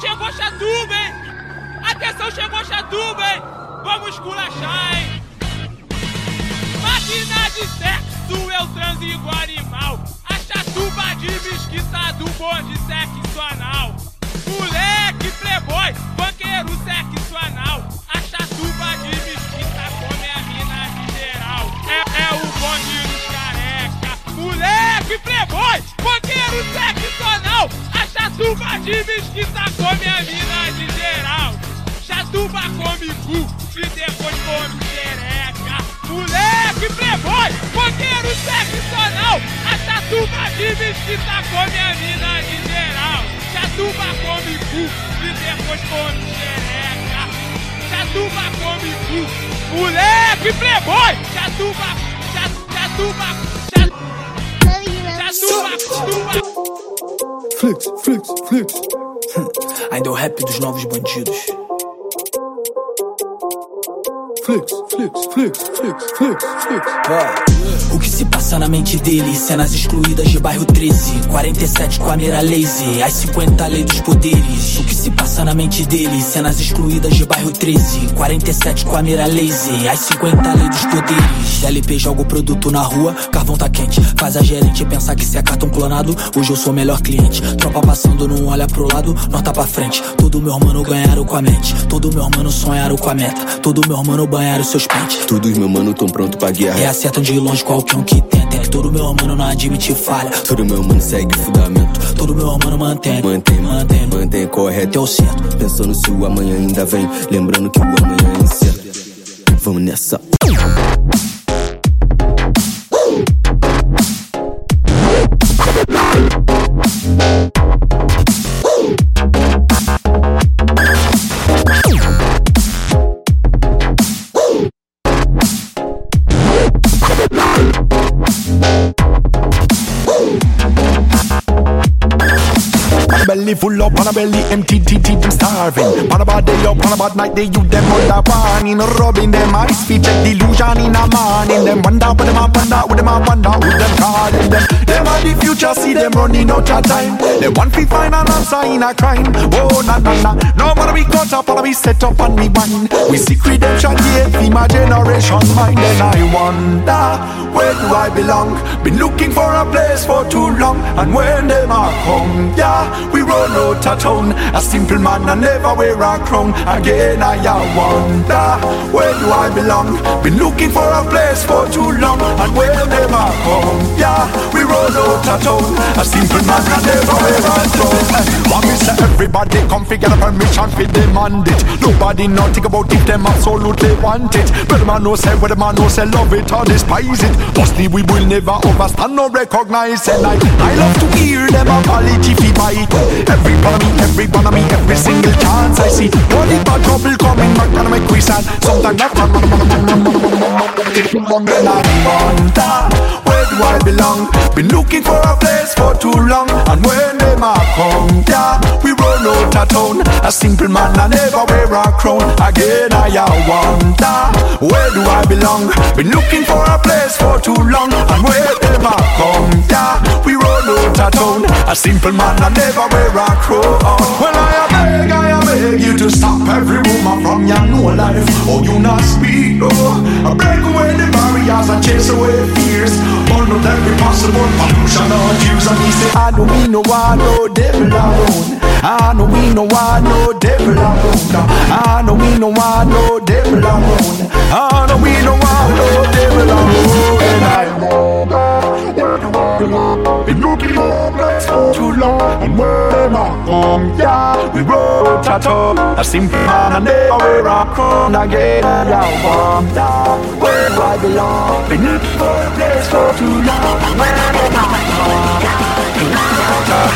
Chegou Chatuba, hein? Atenção, chegou Chatuba, hein? Vamos culachar, hein? Máquina de sexo, eu transo igual animal. A chatuba de mesquita do bonde sexo anal. Cu e depois come xereca. Moleque, playboy, banqueiro sexo A chatuba de mesquita come a mina de geral. Chatuba come cu e depois come xereca. Chatuba come cu. Moleque, playboy, chatuba, chatuba, chatuba, chatuba. Flex, flex, flex. Ainda é o rap dos novos bandidos. O que se passa na mente dele? Cenas excluídas de bairro 13. 47 com a mira lazy. As 50 lei dos poderes. O que se passa na mente dele? Cenas excluídas de bairro 13. 47 com a mira lazy. As 50 lei dos poderes. LP joga o produto na rua, carvão tá quente. Faz a gerente pensar que se é cartão clonado. Hoje eu sou o melhor cliente. Tropa passando, não olha pro lado, nota pra frente. Todo meu mano ganharam com a mente. Todo meu mano sonharam com a meta. Todo meu mano banharam seus pentes. Todos meu mano tão pronto pra guerra. E acertam de longe qualquer um que tenta. É que todo meu mano não admite falha. Todo meu mano segue fundamento. Todo meu mano mantém, mantém, mantém, mantém correto. É o certo. Pensando se o amanhã ainda vem. Lembrando que o amanhã é incerto. Vamos nessa. Belly full up, on a belly empty, tea, tea, them starving. On a bad day up, on a bad night, they you them under warning, rubbing them eyes, feet check delusion in a morning. Them wonder what them a wonder, what them a wonder, who them calling them. Them are the future, see them running out of time. They want to find an answer in a crime. Oh na na na, no matter we cut up, or we set up and we wine. We seek redemption, yeah, for my generation mind. And I wonder where do I belong? Been looking for a place for too long, and when them a come, yeah, we run out of town. A simple man, I never wear a crown. Again, I wonder where do I belong? Been looking for a place for too long, and when them a come, yeah, we run out of town. A simple man, I never wear a crown. Want me say everybody come figure a permission for demand it. Nobody not think about if them absolutely want it. But the man no say, where the man no say love it or despise it. Mostly we will never overstand or recognize. And I, I love to hear them apology fi bite. Everybody, everybody, me every single chance I see. Only bad trouble coming back and make we sad. Sometimes I run, run, run, run, run, run, run, run, I wonder ah, where do I belong? Been looking for a place for too long, and when them a come, yeah, we run out of town. A simple man, I never wear a crown. Again, I wonder ah, where do I belong? Been looking for a place for too long, and when them a come, A simple man, I never wear a crown. Well, I beg, I beg you to stop every woman from your new life. Oh, you not speak, no. I break away the barriers and chase away fears. Out every possible pollution or use. And he say, I know we no want no devil alone. I know we no want no devil alone. I know we no want no devil alone. I know we no want no devil alone. And I where you all belong. Been looking homeless for too long, and where them are yeah. We roll that up, a simple man, and now a crown again. And I want that where do I belong. Been looking for a place for too long, and where them are gone, yeah.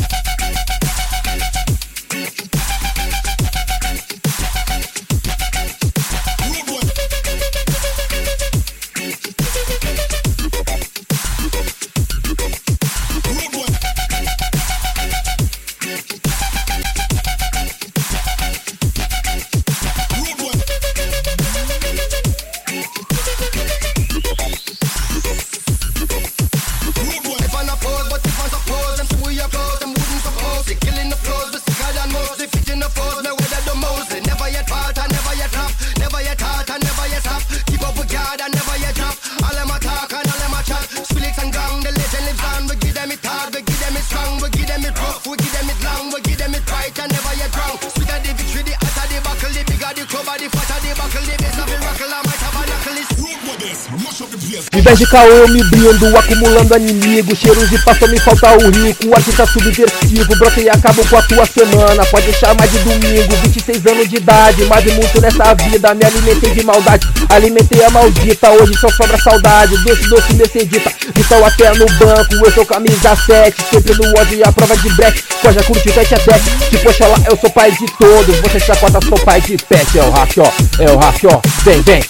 Vez de caô eu me brindo, acumulando inimigos Cheiros de pasta me falta o rico, artista subversivo Brota e acabo com a tua semana, pode chamar de domingo 26 anos de idade, mas de muito nessa vida Me alimentei de maldade, alimentei a maldita Hoje só sobra saudade, doce, doce, mercedita Então até no banco, eu sou camisa 7 Sempre no ódio e a prova de break Coja curte tete a tete, se poxa lá eu sou pai de todos Você chacota, sou pai de pet É o rachó, é o rachó, vem, vem.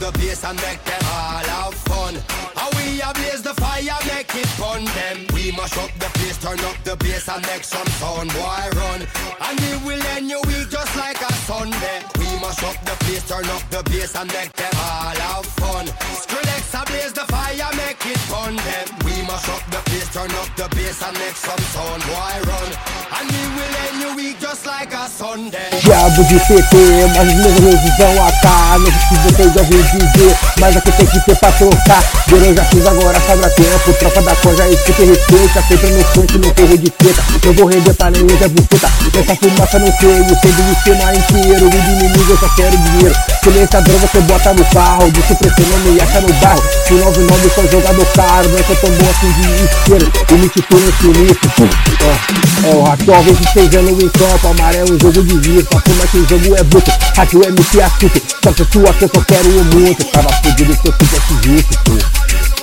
The bass and make We mash up the place, turn up the bass and make some sound, boy run. And we will end your week just like a Sunday. We mash up the place, turn up the bass and make them all have fun. Skrillex blaze the fire, make it fun them. We mash up the place, turn up the bass and make some sound, boy run. And we will end your week just like a Sunday. Diabo de PT, mas meus roses vão atar Não sei se vocês ouvem dizer, mas aqui tem que ser pra trocar Verão já fiz agora, sobra tempo Tropa da coisa, escuta e respeita Sempre no funk, no terro de Não vou render pra nenhum Zé Buceta. Nessa fumaça no feio, sendo o esquema inteiro O inimigo eu só quero dinheiro. Silenciador você bota no carro. De supressão não me acha no bairro. Se 99 sou jogador caro Não é que eu tão bom assim de isqueiro E me titulo no sinistro É, é o Rachel, 26 anos em campo Amarelo, jogo de vista Fuma que o jogo é bruto. Hack o MC assusto Só que sua que eu só quero o muito Tava fudido se eu fizesse justo, pô